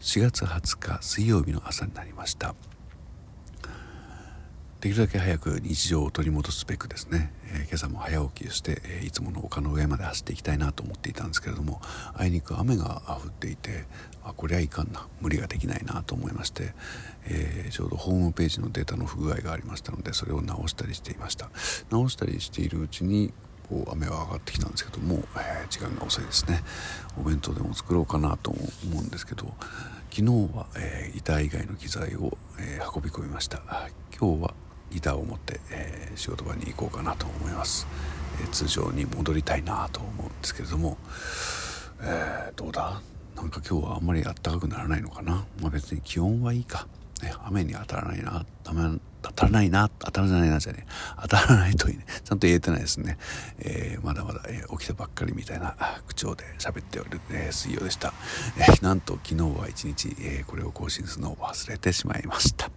4月20日水曜日の朝になりました。できるだけ早く日常を取り戻すべくですね、えー、今朝も早起きして、えー、いつもの丘の上まで走っていきたいなと思っていたんですけれどもあいにく雨が降っていてあこりゃいかんな無理ができないなと思いまして、えー、ちょうどホームページのデータの不具合がありましたのでそれを直したりしていました。直したりしているうちにこう雨は上がってきたんですけども、え時間が遅いですね。お弁当でも作ろうかなと思うんですけど昨日は、え板以外の機材を、え運び込みました。今日はギターを持って、えー、仕事場に行こうかなと思います、え、通常に戻りたいなと思うんですけれども、えー、どうだ？なんか今日はあんまりあったかくならないのかな？まあ別に気温はいいか、ね、雨に当たらないな。たらないな当たらないなじゃね当たらないといいね。ちゃんと言えてないですね、えー、まだまだ、えー、起きたばっかりみたいな口調で喋っておる、えー、水曜でした、え、なんと昨日は一日、え、これを更新するのを忘れてしまいました。